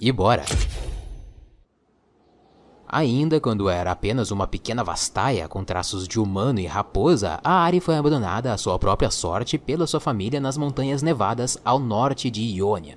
E bora! Ainda quando era apenas uma pequena vastaia com traços de humano e raposa, a Ari foi abandonada à sua própria sorte pela sua família nas montanhas nevadas ao norte de Iônia.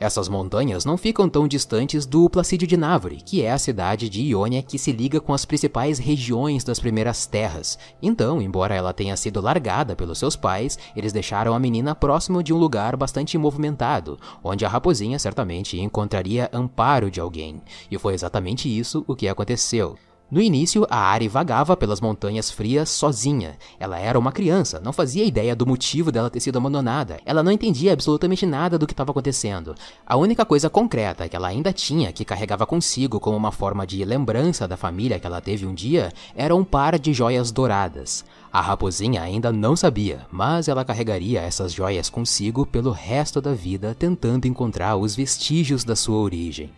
Essas montanhas não ficam tão distantes do Placídio de Návore, que é a cidade de Iônia que se liga com as principais regiões das Primeiras Terras. Então, embora ela tenha sido largada pelos seus pais, eles deixaram a menina próximo de um lugar bastante movimentado, onde a raposinha certamente encontraria amparo de alguém. E foi exatamente isso o que aconteceu. No início, a Ari vagava pelas montanhas frias sozinha. Ela era uma criança, não fazia ideia do motivo dela ter sido abandonada. Ela não entendia absolutamente nada do que estava acontecendo. A única coisa concreta que ela ainda tinha, que carregava consigo como uma forma de lembrança da família que ela teve um dia, era um par de joias douradas. A raposinha ainda não sabia, mas ela carregaria essas joias consigo pelo resto da vida, tentando encontrar os vestígios da sua origem.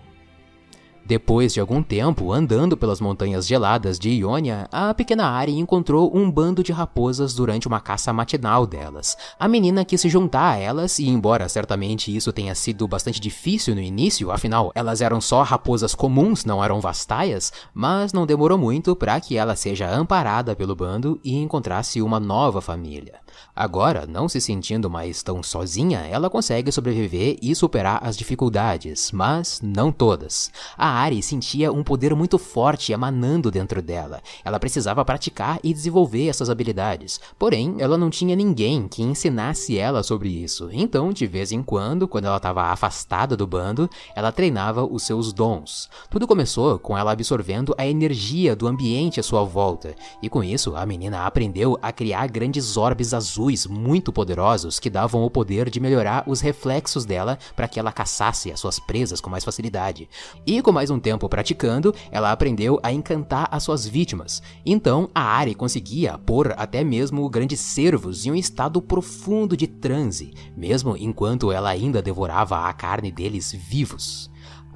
Depois de algum tempo andando pelas montanhas geladas de Iônia, a pequena Ari encontrou um bando de raposas durante uma caça matinal delas. A menina quis se juntar a elas e, embora certamente isso tenha sido bastante difícil no início, afinal elas eram só raposas comuns, não eram vastaias, mas não demorou muito para que ela seja amparada pelo bando e encontrasse uma nova família. Agora, não se sentindo mais tão sozinha, ela consegue sobreviver e superar as dificuldades, mas não todas. A Ari sentia um poder muito forte emanando dentro dela. Ela precisava praticar e desenvolver essas habilidades. Porém, ela não tinha ninguém que ensinasse ela sobre isso. Então, de vez em quando, quando ela estava afastada do bando, ela treinava os seus dons. Tudo começou com ela absorvendo a energia do ambiente à sua volta. E com isso, a menina aprendeu a criar grandes orbes azuis muito poderosos que davam o poder de melhorar os reflexos dela para que ela caçasse as suas presas com mais facilidade. E com mais um tempo praticando, ela aprendeu a encantar as suas vítimas. Então, a Ari conseguia pôr até mesmo grandes cervos em um estado profundo de transe, mesmo enquanto ela ainda devorava a carne deles vivos.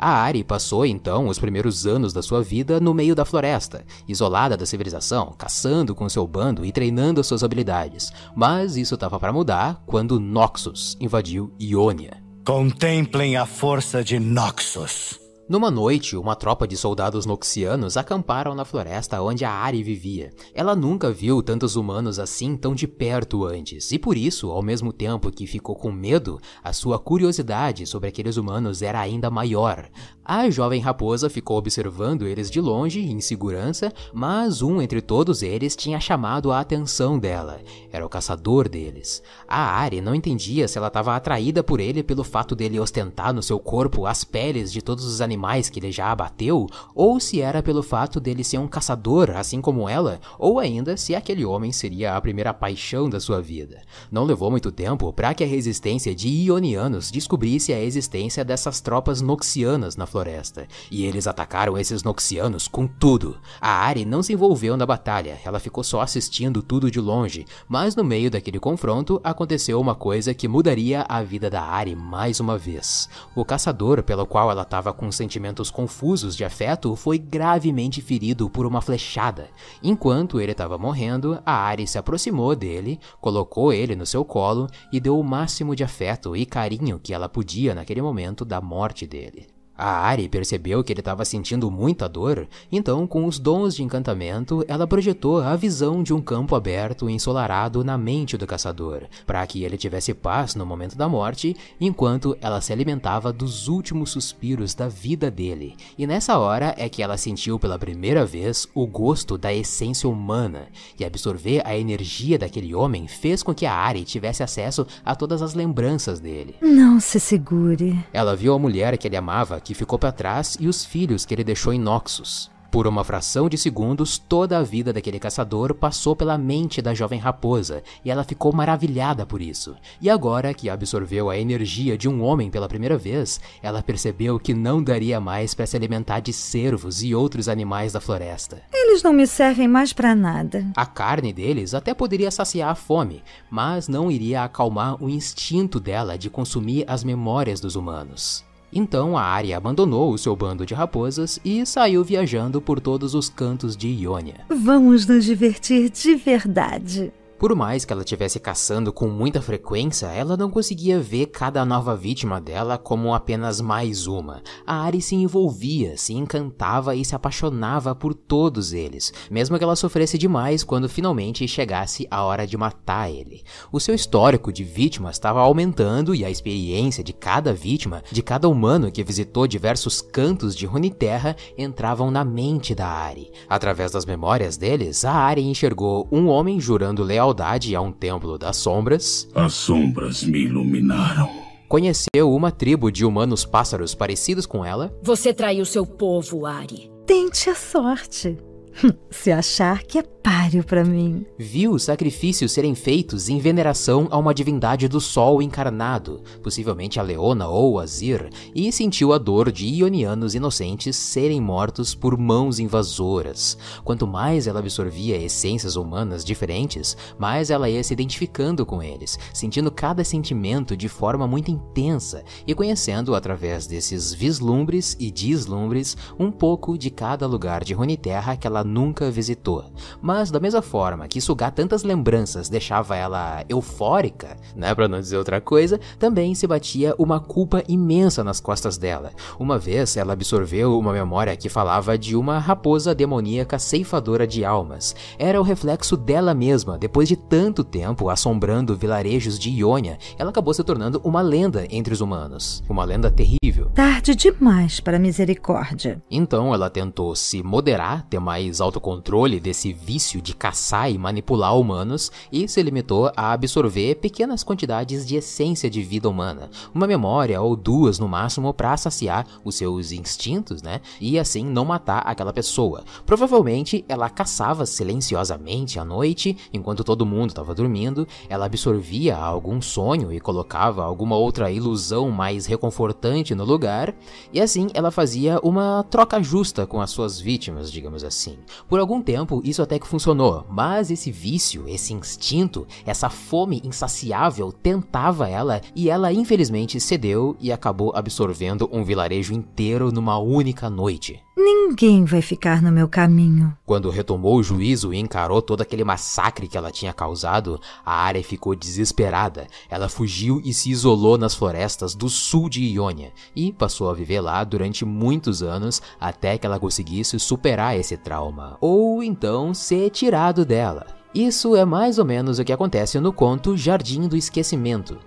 A Ari passou então os primeiros anos da sua vida no meio da floresta, isolada da civilização, caçando com seu bando e treinando suas habilidades. Mas isso estava para mudar quando Noxus invadiu Ionia. Contemplem a força de Noxus. Numa noite, uma tropa de soldados noxianos acamparam na floresta onde a Ari vivia. Ela nunca viu tantos humanos assim tão de perto antes, e por isso, ao mesmo tempo que ficou com medo, a sua curiosidade sobre aqueles humanos era ainda maior. A jovem raposa ficou observando eles de longe, em segurança, mas um entre todos eles tinha chamado a atenção dela. Era o caçador deles. A Ari não entendia se ela estava atraída por ele pelo fato dele ostentar no seu corpo as peles de todos os animais que ele já abateu, ou se era pelo fato dele ser um caçador, assim como ela, ou ainda se aquele homem seria a primeira paixão da sua vida. Não levou muito tempo para que a resistência de Ionianos descobrisse a existência dessas tropas noxianas na floresta, e eles atacaram esses Noxianos com tudo. A Ari não se envolveu na batalha, ela ficou só assistindo tudo de longe, mas no meio daquele confronto aconteceu uma coisa que mudaria a vida da Ari mais uma vez. O caçador pelo qual ela estava com sentimentos confusos de afeto foi gravemente ferido por uma flechada. Enquanto ele estava morrendo, a Ari se aproximou dele, colocou ele no seu colo e deu o máximo de afeto e carinho que ela podia naquele momento da morte dele. A Ari percebeu que ele estava sentindo muita dor, então, com os dons de encantamento, ela projetou a visão de um campo aberto e ensolarado na mente do caçador, para que ele tivesse paz no momento da morte, enquanto ela se alimentava dos últimos suspiros da vida dele. E nessa hora é que ela sentiu pela primeira vez o gosto da essência humana, e absorver a energia daquele homem fez com que a Ari tivesse acesso a todas as lembranças dele. Não se segure. Ela viu a mulher que ele amava que ficou para trás e os filhos que ele deixou em Noxus. Por uma fração de segundos, toda a vida daquele caçador passou pela mente da jovem raposa e ela ficou maravilhada por isso. E agora que absorveu a energia de um homem pela primeira vez, ela percebeu que não daria mais para se alimentar de cervos e outros animais da floresta. Eles não me servem mais para nada. A carne deles até poderia saciar a fome, mas não iria acalmar o instinto dela de consumir as memórias dos humanos. Então a Arya abandonou o seu bando de raposas e saiu viajando por todos os cantos de Ionia. Vamos nos divertir de verdade. Por mais que ela estivesse caçando com muita frequência, ela não conseguia ver cada nova vítima dela como apenas mais uma. A Ari se envolvia, se encantava e se apaixonava por todos eles, mesmo que ela sofresse demais quando finalmente chegasse a hora de matar ele. O seu histórico de vítimas estava aumentando e a experiência de cada vítima, de cada humano que visitou diversos cantos de Runeterra, entravam na mente da Ari. Através das memórias deles, a Ari enxergou um homem jurando lealdade a um templo das sombras. As sombras me iluminaram. Conheceu uma tribo de humanos pássaros parecidos com ela. Você traiu seu povo, Ari. Tente a sorte. Se achar que é páreo para mim. Viu sacrifícios serem feitos em veneração a uma divindade do sol encarnado, possivelmente a Leona ou Azir, e sentiu a dor de ionianos inocentes serem mortos por mãos invasoras. Quanto mais ela absorvia essências humanas diferentes, mais ela ia se identificando com eles, sentindo cada sentimento de forma muito intensa e conhecendo através desses vislumbres e deslumbres um pouco de cada lugar de Runeterra que ela nunca visitou. Mas da mesma forma que sugar tantas lembranças deixava ela eufórica, né, para não dizer outra coisa, também se batia uma culpa imensa nas costas dela. Uma vez ela absorveu uma memória que falava de uma raposa demoníaca ceifadora de almas. Era o reflexo dela mesma, depois de tanto tempo assombrando vilarejos de Ionia, ela acabou se tornando uma lenda entre os humanos. Uma lenda terrível. Tarde demais para misericórdia. Então ela tentou se moderar, ter mais autocontrole desse vício de caçar e manipular humanos e se limitou a absorver pequenas quantidades de essência de vida humana, uma memória ou duas no máximo para saciar os seus instintos, né? E assim não matar aquela pessoa. Provavelmente ela caçava silenciosamente à noite, enquanto todo mundo estava dormindo, ela absorvia algum sonho e colocava alguma outra ilusão mais reconfortante no lugar, e assim ela fazia uma troca justa com as suas vítimas, digamos assim. Por algum tempo isso até que funcionou, mas esse vício, esse instinto, essa fome insaciável tentava ela e ela infelizmente cedeu e acabou absorvendo um vilarejo inteiro numa única noite. Ninguém vai ficar no meu caminho. Quando retomou o juízo e encarou todo aquele massacre que ela tinha causado, a área ficou desesperada. Ela fugiu e se isolou nas florestas do sul de Ionia e passou a viver lá durante muitos anos até que ela conseguisse superar esse trauma, ou então ser tirado dela. Isso é mais ou menos o que acontece no conto Jardim do Esquecimento,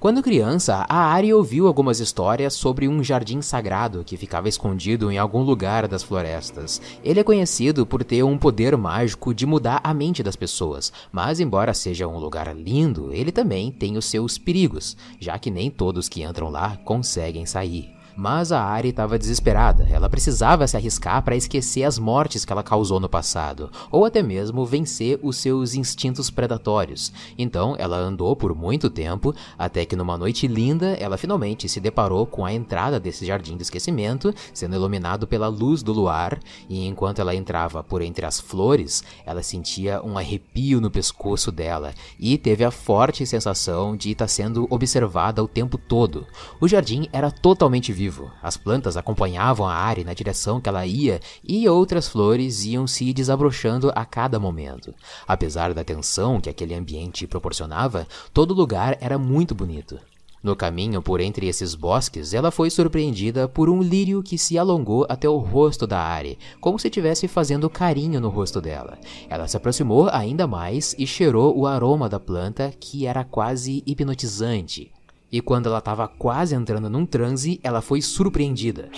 Quando criança, a Ari ouviu algumas histórias sobre um jardim sagrado que ficava escondido em algum lugar das florestas. Ele é conhecido por ter um poder mágico de mudar a mente das pessoas, mas embora seja um lugar lindo, ele também tem os seus perigos, já que nem todos que entram lá conseguem sair. Mas a Ari estava desesperada. Ela precisava se arriscar para esquecer as mortes que ela causou no passado, ou até mesmo vencer os seus instintos predatórios. Então, ela andou por muito tempo, até que numa noite linda, ela finalmente se deparou com a entrada desse jardim do esquecimento, sendo iluminado pela luz do luar, e enquanto ela entrava por entre as flores, ela sentia um arrepio no pescoço dela e teve a forte sensação de estar sendo observada o tempo todo. O jardim era totalmente vivo As plantas acompanhavam a Ari na direção que ela ia e outras flores iam se desabrochando a cada momento. Apesar da tensão que aquele ambiente proporcionava, todo lugar era muito bonito. No caminho por entre esses bosques, ela foi surpreendida por um lírio que se alongou até o rosto da Ari, como se estivesse fazendo carinho no rosto dela. Ela se aproximou ainda mais e cheirou o aroma da planta, que era quase hipnotizante. E quando ela estava quase entrando num transe, ela foi surpreendida.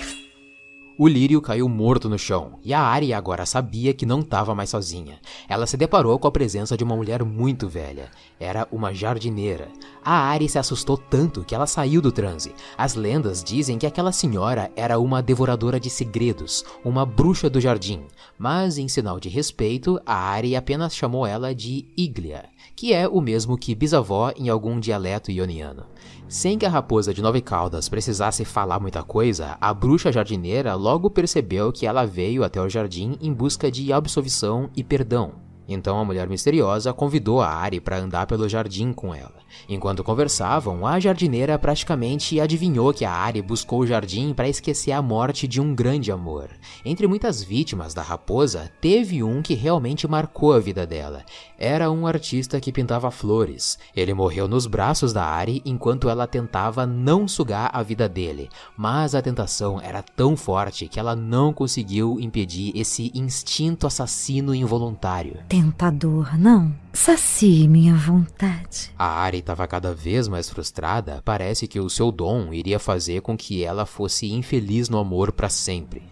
O lírio caiu morto no chão, e a Ari agora sabia que não estava mais sozinha. Ela se deparou com a presença de uma mulher muito velha. Era uma jardineira. A Ari se assustou tanto que ela saiu do transe. As lendas dizem que aquela senhora era uma devoradora de segredos, uma bruxa do jardim. Mas, em sinal de respeito, a Ari apenas chamou ela de Iglia, que é o mesmo que bisavó em algum dialeto ioniano. Sem que a raposa de nove caudas precisasse falar muita coisa, a bruxa jardineira logo percebeu que ela veio até o jardim em busca de absolvição e perdão. Então a mulher misteriosa convidou a Ari para andar pelo jardim com ela. Enquanto conversavam, a jardineira praticamente adivinhou que a Ari buscou o jardim para esquecer a morte de um grande amor. Entre muitas vítimas da raposa, teve um que realmente marcou a vida dela. Era um artista que pintava flores. Ele morreu nos braços da Ari enquanto ela tentava não sugar a vida dele, mas a tentação era tão forte que ela não conseguiu impedir esse instinto assassino involuntário. Tentador, não. Sacie minha vontade. A Ari estava cada vez mais frustrada. Parece que o seu dom iria fazer com que ela fosse infeliz no amor para sempre.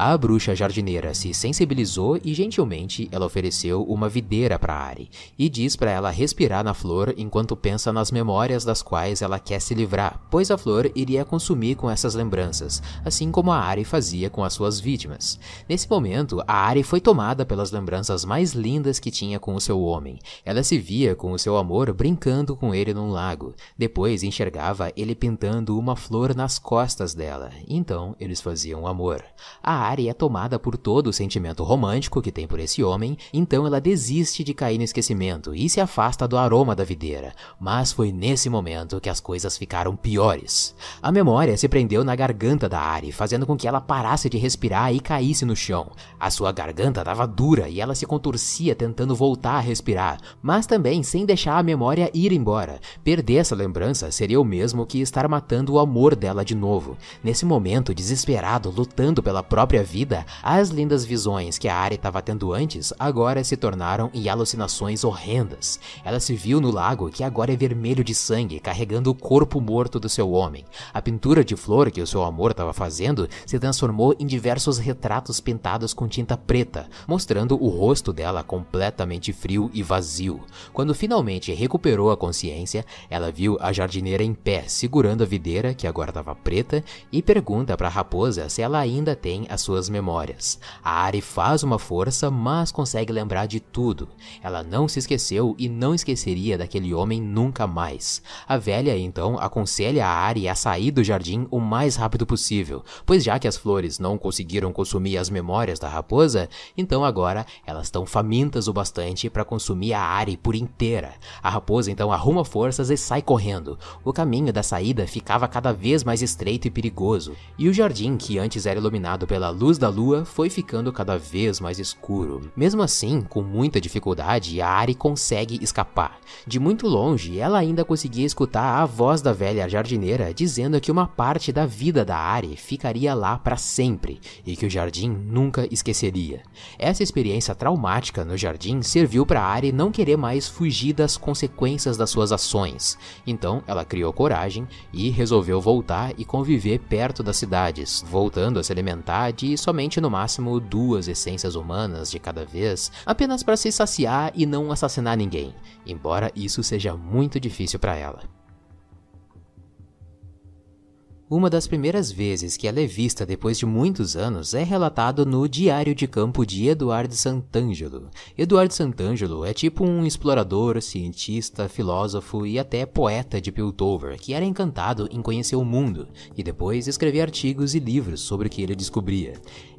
A bruxa jardineira se sensibilizou e gentilmente ela ofereceu uma videira para Ari e diz para ela respirar na flor enquanto pensa nas memórias das quais ela quer se livrar, pois a flor iria consumir com essas lembranças, assim como a Ari fazia com as suas vítimas. Nesse momento, a Ari foi tomada pelas lembranças mais lindas que tinha com o seu homem. Ela se via com o seu amor brincando com ele num lago. Depois enxergava ele pintando uma flor nas costas dela. Então eles faziam amor. A Ari é tomada por todo o sentimento romântico que tem por esse homem, então ela desiste de cair no esquecimento e se afasta do aroma da videira. Mas foi nesse momento que as coisas ficaram piores. A memória se prendeu na garganta da Ari, fazendo com que ela parasse de respirar e caísse no chão. A sua garganta estava dura e ela se contorcia tentando voltar a respirar, mas também sem deixar a memória ir embora. Perder essa lembrança seria o mesmo que estar matando o amor dela de novo. Nesse momento, desesperado, lutando pela própria vida, as lindas visões que a Ari estava tendo antes agora se tornaram em alucinações horrendas. Ela se viu no lago que agora é vermelho de sangue, carregando o corpo morto do seu homem. A pintura de flor que o seu amor estava fazendo se transformou em diversos retratos pintados com tinta preta, mostrando o rosto dela completamente frio e vazio. Quando finalmente recuperou a consciência, ela viu a jardineira em pé, segurando a videira, que agora estava preta, e pergunta para a raposa se ela ainda tem a suas memórias. A Ari faz uma força, mas consegue lembrar de tudo. Ela não se esqueceu e não esqueceria daquele homem nunca mais. A velha então aconselha a Ari a sair do jardim o mais rápido possível, pois já que as flores não conseguiram consumir as memórias da raposa, então agora elas estão famintas o bastante para consumir a Ari por inteira. A raposa então arruma forças e sai correndo. O caminho da saída ficava cada vez mais estreito e perigoso, e o jardim, que antes era iluminado pela luz da lua foi ficando cada vez mais escuro. Mesmo assim, com muita dificuldade, a Ari consegue escapar. De muito longe, ela ainda conseguia escutar a voz da velha jardineira dizendo que uma parte da vida da Ari ficaria lá para sempre e que o jardim nunca esqueceria. Essa experiência traumática no jardim serviu para Ari não querer mais fugir das consequências das suas ações. Então, ela criou coragem e resolveu voltar e conviver perto das cidades, voltando a se alimentar de somente no máximo duas essências humanas de cada vez, apenas para se saciar e não assassinar ninguém, embora isso seja muito difícil para ela. Uma das primeiras vezes que ela é vista depois de muitos anos é relatado no Diário de Campo de Eduardo Sant'Angelo. Eduardo Sant'Angelo é tipo um explorador, cientista, filósofo e até poeta de Piltover, que era encantado em conhecer o mundo e depois escrever artigos e livros sobre o que ele descobria.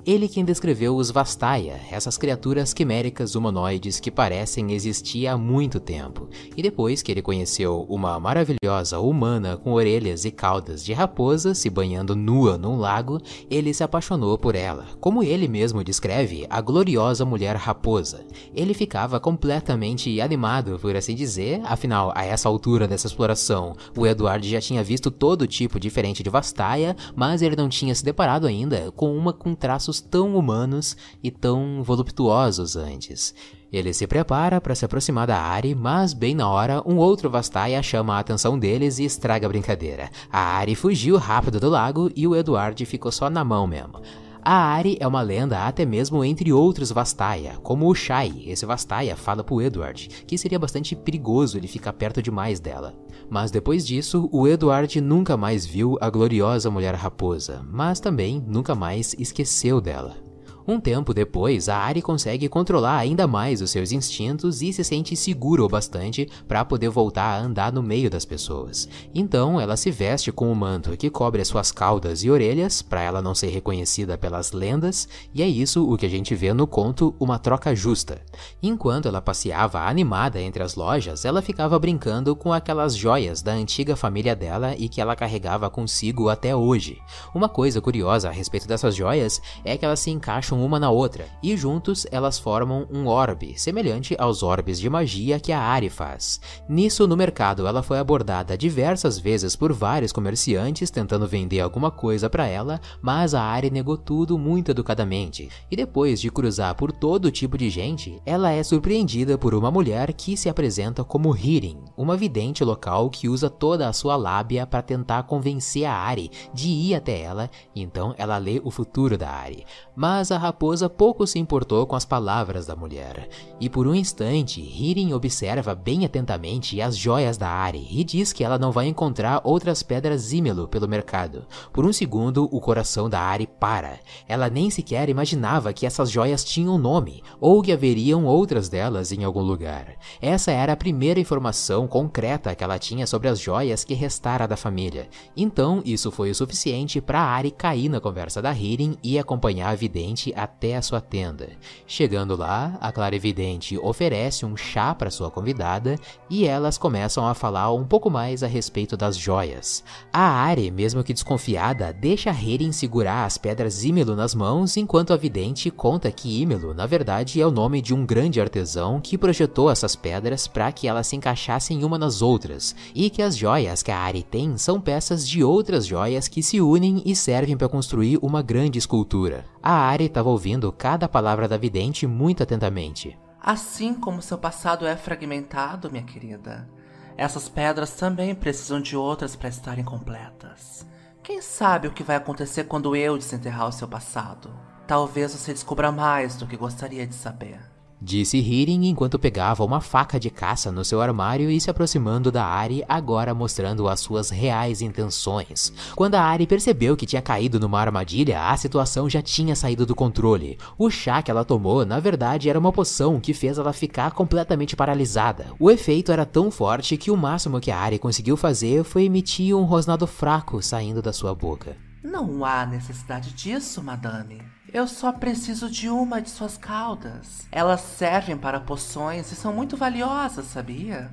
Ele quem descreveu os Vastaya, essas criaturas quiméricas humanoides que parecem existir há muito tempo. E depois que ele conheceu uma maravilhosa humana com orelhas e caudas de raposa se banhando nua num lago, ele se apaixonou por ela. Como ele mesmo descreve, a gloriosa mulher raposa. Ele ficava completamente animado, por assim dizer, afinal, a essa altura dessa exploração, o Edward já tinha visto todo tipo diferente de Vastaya, mas ele não tinha se deparado ainda com uma com traços tão humanos e tão voluptuosos antes. Ele se prepara para se aproximar da Ari, mas bem na hora, um outro Vastaya chama a atenção deles e estraga a brincadeira. A Ari fugiu rápido do lago e o Eduard ficou só na mão mesmo. A Ari é uma lenda até mesmo entre outros Vastaya, como o Shai. Esse Vastaya fala pro Edward que seria bastante perigoso ele ficar perto demais dela. Mas depois disso, o Edward nunca mais viu a gloriosa mulher raposa, mas também nunca mais esqueceu dela. Um tempo depois, a Ari consegue controlar ainda mais os seus instintos e se sente seguro o bastante para poder voltar a andar no meio das pessoas. Então, ela se veste com o um manto que cobre as suas caudas e orelhas para ela não ser reconhecida pelas lendas, e é isso o que a gente vê no conto Uma Troca Justa. Enquanto ela passeava animada entre as lojas, ela ficava brincando com aquelas joias da antiga família dela e que ela carregava consigo até hoje. Uma coisa curiosa a respeito dessas joias é que elas se encaixam uma na outra, e juntos elas formam um orbe, semelhante aos orbes de magia que a Ari faz. Nisso, no mercado, ela foi abordada diversas vezes por vários comerciantes tentando vender alguma coisa para ela, mas a Ari negou tudo muito educadamente. E depois de cruzar por todo tipo de gente, ela é surpreendida por uma mulher que se apresenta como Hirin, uma vidente local que usa toda a sua lábia para tentar convencer a Ari de ir até ela, então ela lê o futuro da Ari. Mas a raposa pouco se importou com as palavras da mulher, e por um instante Hirin observa bem atentamente as joias da Ari e diz que ela não vai encontrar outras pedras Zimelo pelo mercado. Por um segundo, o coração da Ari para. Ela nem sequer imaginava que essas joias tinham nome, ou que haveriam outras delas em algum lugar. Essa era a primeira informação concreta que ela tinha sobre as joias que restara da família. Então, isso foi o suficiente para Ari cair na conversa da Hirin e acompanhar a vidente até a sua tenda. Chegando lá, a clarividente oferece um chá para sua convidada e elas começam a falar um pouco mais a respeito das joias. A Ari, mesmo que desconfiada, deixa Hirin segurar as pedras Ímelo nas mãos enquanto a vidente conta que Ímelo, na verdade, é o nome de um grande artesão que projetou essas pedras para que elas se encaixassem uma nas outras e que as joias que a Ari tem são peças de outras joias que se unem e servem para construir uma grande escultura. A Ari estava ouvindo cada palavra da vidente muito atentamente. Assim como seu passado é fragmentado, minha querida, essas pedras também precisam de outras para estarem completas. Quem sabe o que vai acontecer quando eu desenterrar o seu passado? Talvez você descubra mais do que gostaria de saber. Disse Hirin enquanto pegava uma faca de caça no seu armário e se aproximando da Ari, agora mostrando as suas reais intenções. Quando a Ari percebeu que tinha caído numa armadilha, a situação já tinha saído do controle. O chá que ela tomou, na verdade, era uma poção que fez ela ficar completamente paralisada. O efeito era tão forte que o máximo que a Ari conseguiu fazer foi emitir um rosnado fraco saindo da sua boca. Não há necessidade disso, madame. Eu só preciso de uma de suas caudas. Elas servem para poções e são muito valiosas, sabia?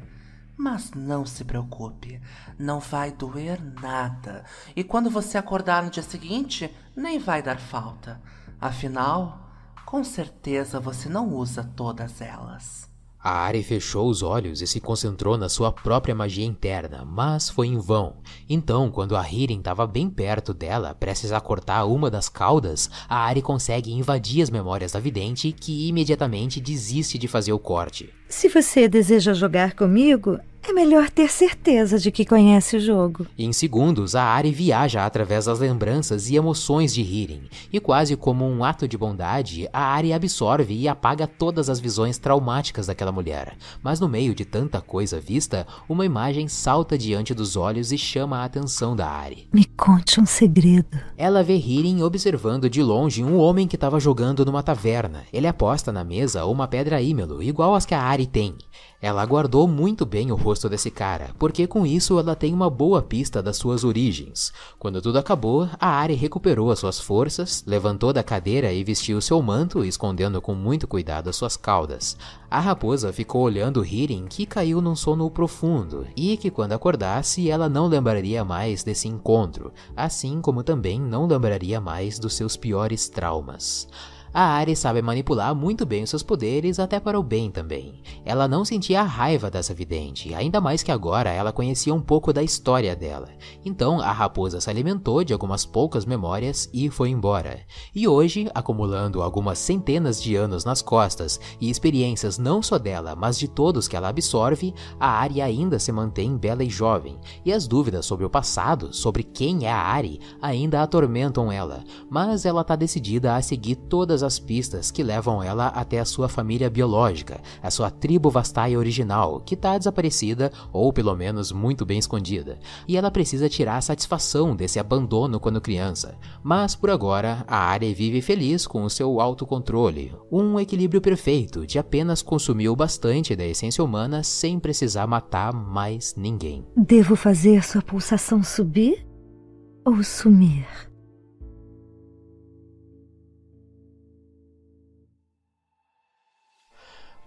Mas não se preocupe, não vai doer nada. E quando você acordar no dia seguinte, nem vai dar falta. Afinal, com certeza você não usa todas elas. A Ari fechou os olhos e se concentrou na sua própria magia interna, mas foi em vão. Então, quando a Hirin estava bem perto dela, prestes a cortar uma das caudas, a Ari consegue invadir as memórias da vidente, que imediatamente desiste de fazer o corte. Se você deseja jogar comigo, é melhor ter certeza de que conhece o jogo. Em segundos, a Ari viaja através das lembranças e emoções de Hirin, e quase como um ato de bondade, a Ari absorve e apaga todas as visões traumáticas daquela mulher. Mas no meio de tanta coisa vista, uma imagem salta diante dos olhos e chama a atenção da Ari. Me conte um segredo. Ela vê Hirin observando de longe um homem que estava jogando numa taverna. Ele aposta na mesa uma pedra ímelo, igual às que a Ari tem. Ela guardou muito bem o rosto desse cara, porque com isso ela tem uma boa pista das suas origens. Quando tudo acabou, a Ari recuperou as suas forças, levantou da cadeira e vestiu seu manto, escondendo com muito cuidado as suas caudas. A raposa ficou olhando Hirin, que caiu num sono profundo, e que quando acordasse ela não lembraria mais desse encontro, assim como também não lembraria mais dos seus piores traumas. A Ari sabe manipular muito bem os seus poderes, até para o bem também. Ela não sentia a raiva dessa vidente, ainda mais que agora ela conhecia um pouco da história dela. Então a raposa se alimentou de algumas poucas memórias e foi embora. E hoje, acumulando algumas centenas de anos nas costas e experiências não só dela, mas de todos que ela absorve, a Ari ainda se mantém bela e jovem, e as dúvidas sobre o passado, sobre quem é a Ari, ainda atormentam ela, mas ela está decidida a seguir todas as pistas que levam ela até a sua família biológica, a sua tribo Vastaia original, que está desaparecida ou pelo menos muito bem escondida, e ela precisa tirar a satisfação desse abandono quando criança. Mas por agora, a área vive feliz com o seu autocontrole, um equilíbrio perfeito de apenas consumir o bastante da essência humana sem precisar matar mais ninguém. Devo fazer sua pulsação subir ou sumir?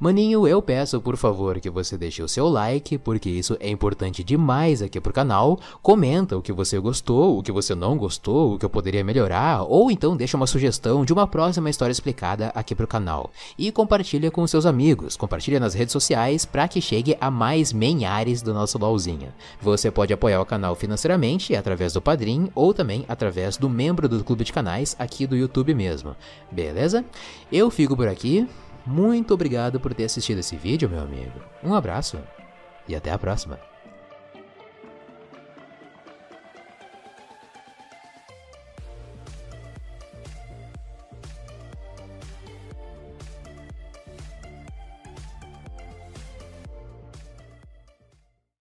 Maninho, eu peço por favor que você deixe o seu like, porque isso é importante demais aqui pro canal. Comenta o que você gostou, o que você não gostou, o que eu poderia melhorar, ou então deixa uma sugestão de uma próxima história explicada aqui pro canal. E compartilha com seus amigos, compartilha nas redes sociais para que chegue a mais menhares do nosso LOLzinho. Você pode apoiar o canal financeiramente através do Padrim ou também através do membro do clube de canais aqui do YouTube mesmo. Beleza? Eu fico por aqui. Muito obrigado por ter assistido esse vídeo, meu amigo. Um abraço e até a próxima.